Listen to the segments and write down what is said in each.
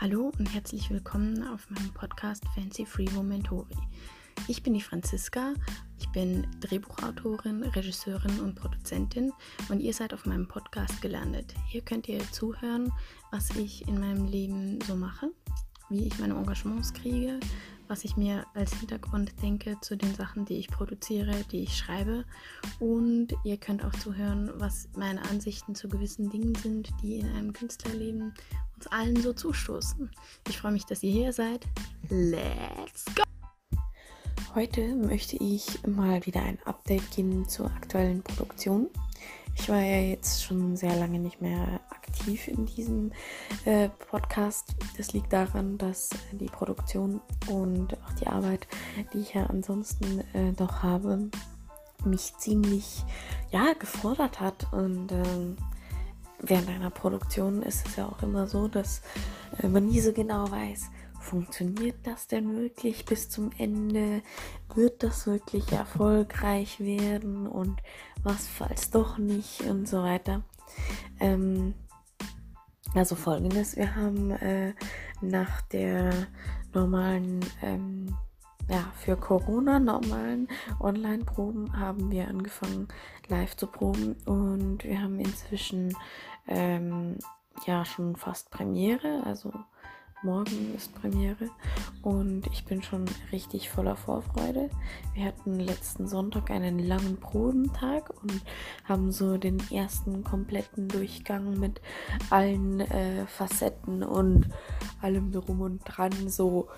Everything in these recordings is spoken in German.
Hallo und herzlich willkommen auf meinem Podcast Fancy Free Momentori. Ich bin die Franziska, ich bin Drehbuchautorin, Regisseurin und Produzentin und ihr seid auf meinem Podcast gelandet. Hier könnt ihr zuhören, was ich in meinem Leben so mache, wie ich meine Engagements kriege, was ich mir als Hintergrund denke zu den Sachen, die ich produziere, die ich schreibe. Und ihr könnt auch zuhören, was meine Ansichten zu gewissen Dingen sind, die in einem Künstlerleben uns allen so zustoßen. Ich freue mich, dass ihr hier seid. Let's go! Heute möchte ich mal wieder ein Update geben zur aktuellen Produktion. Ich war ja jetzt schon sehr lange nicht mehr aktiv in diesem äh, Podcast. Das liegt daran, dass die Produktion und auch die Arbeit, die ich ja ansonsten äh, noch habe, mich ziemlich ja gefordert hat und ähm, während einer Produktion ist es ja auch immer so, dass äh, man nie so genau weiß, funktioniert das denn wirklich bis zum Ende? Wird das wirklich erfolgreich werden? Und was falls doch nicht und so weiter. Ähm, also folgendes, wir haben äh, nach der normalen ähm, ja, für Corona normalen Online-Proben haben wir angefangen live zu proben und wir haben inzwischen ähm, ja schon fast Premiere, also morgen ist Premiere und ich bin schon richtig voller Vorfreude. Wir hatten letzten Sonntag einen langen Probentag und haben so den ersten kompletten Durchgang mit allen äh, Facetten und allem drum und dran so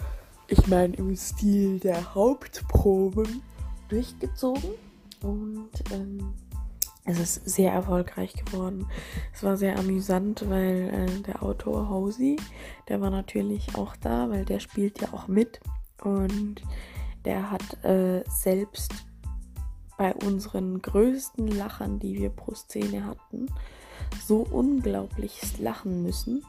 ich meine, im Stil der Hauptproben durchgezogen. Und ähm, es ist sehr erfolgreich geworden. Es war sehr amüsant, weil äh, der Autor Hausi, der war natürlich auch da, weil der spielt ja auch mit. Und der hat äh, selbst bei unseren größten Lachern, die wir pro Szene hatten, so unglaublich lachen müssen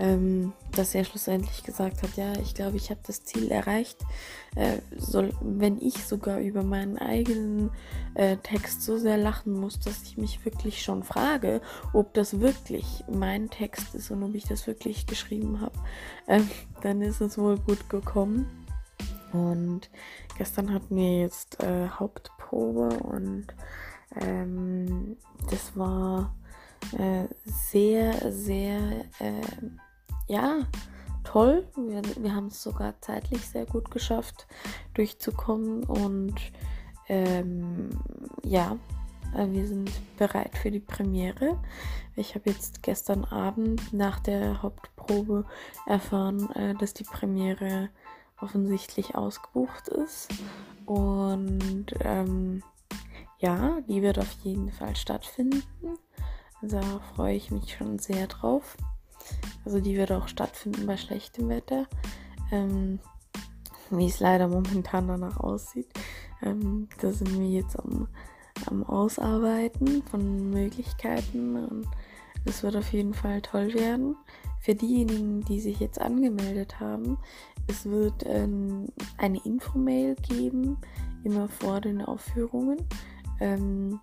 ähm, dass er schlussendlich gesagt hat, ja, ich glaube, ich habe das Ziel erreicht. Äh, soll, wenn ich sogar über meinen eigenen äh, Text so sehr lachen muss, dass ich mich wirklich schon frage, ob das wirklich mein Text ist und ob ich das wirklich geschrieben habe, äh, dann ist es wohl gut gekommen. Und gestern hatten wir jetzt äh, Hauptprobe und ähm, das war äh, sehr, sehr äh, ja, toll. Wir, wir haben es sogar zeitlich sehr gut geschafft, durchzukommen. Und ähm, ja, äh, wir sind bereit für die Premiere. Ich habe jetzt gestern Abend nach der Hauptprobe erfahren, äh, dass die Premiere offensichtlich ausgebucht ist. Und ähm, ja, die wird auf jeden Fall stattfinden. Da freue ich mich schon sehr drauf. Also die wird auch stattfinden bei schlechtem Wetter. Ähm, wie es leider momentan danach aussieht. Ähm, da sind wir jetzt am, am Ausarbeiten von Möglichkeiten und es wird auf jeden Fall toll werden. Für diejenigen, die sich jetzt angemeldet haben, es wird ähm, eine Infomail geben, immer vor den Aufführungen. Ähm,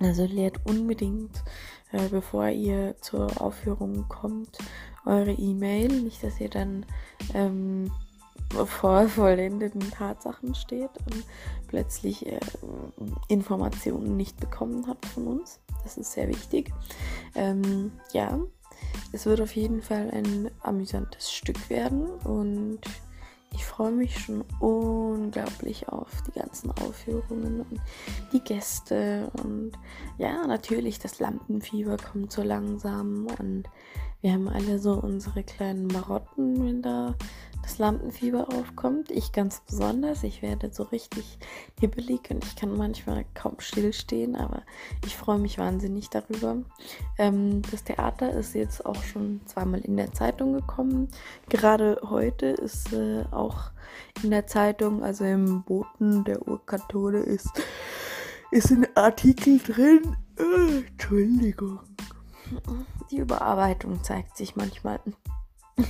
also lehrt unbedingt äh, bevor ihr zur Aufführung kommt, eure E-Mail. Nicht, dass ihr dann ähm, vor vollendeten Tatsachen steht und plötzlich äh, Informationen nicht bekommen habt von uns. Das ist sehr wichtig. Ähm, ja, es wird auf jeden Fall ein amüsantes Stück werden und ich freue mich schon unglaublich auf die ganzen Aufführungen und die Gäste und ja, natürlich das Lampenfieber kommt so langsam und wir haben alle so unsere kleinen Marotten, wenn da das Lampenfieber aufkommt. Ich ganz besonders. Ich werde so richtig hibbelig und ich kann manchmal kaum stillstehen, aber ich freue mich wahnsinnig darüber. Ähm, das Theater ist jetzt auch schon zweimal in der Zeitung gekommen. Gerade heute ist äh, auch in der Zeitung, also im Boten der Urkathole ist, ist ein Artikel drin. Äh, Entschuldigung. Die Überarbeitung zeigt sich manchmal.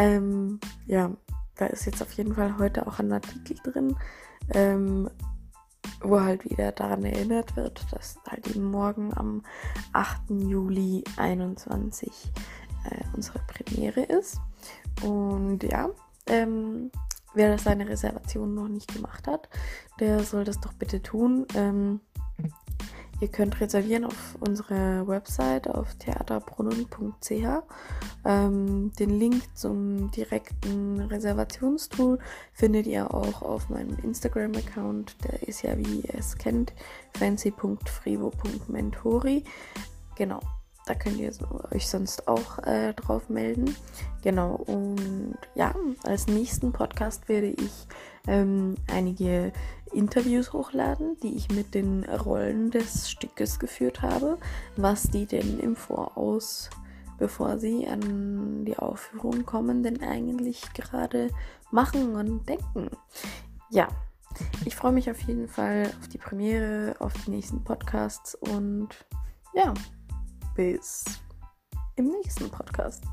Ähm, ja, da ist jetzt auf jeden Fall heute auch ein Artikel drin, ähm, wo halt wieder daran erinnert wird, dass halt eben morgen am 8. Juli 21 äh, unsere Premiere ist. Und ja, ähm, wer seine Reservation noch nicht gemacht hat, der soll das doch bitte tun. Ähm, Ihr könnt reservieren auf unserer Website auf theaterbrunnen.ch. Ähm, den Link zum direkten Reservationstool findet ihr auch auf meinem Instagram-Account. Der ist ja, wie ihr es kennt, fancy.frivo.mentori. Genau, da könnt ihr euch sonst auch äh, drauf melden. Genau, und ja, als nächsten Podcast werde ich ähm, einige Interviews hochladen, die ich mit den Rollen des Stückes geführt habe, was die denn im Voraus, bevor sie an die Aufführung kommen, denn eigentlich gerade machen und denken. Ja, ich freue mich auf jeden Fall auf die Premiere, auf die nächsten Podcasts und ja, bis im nächsten Podcast.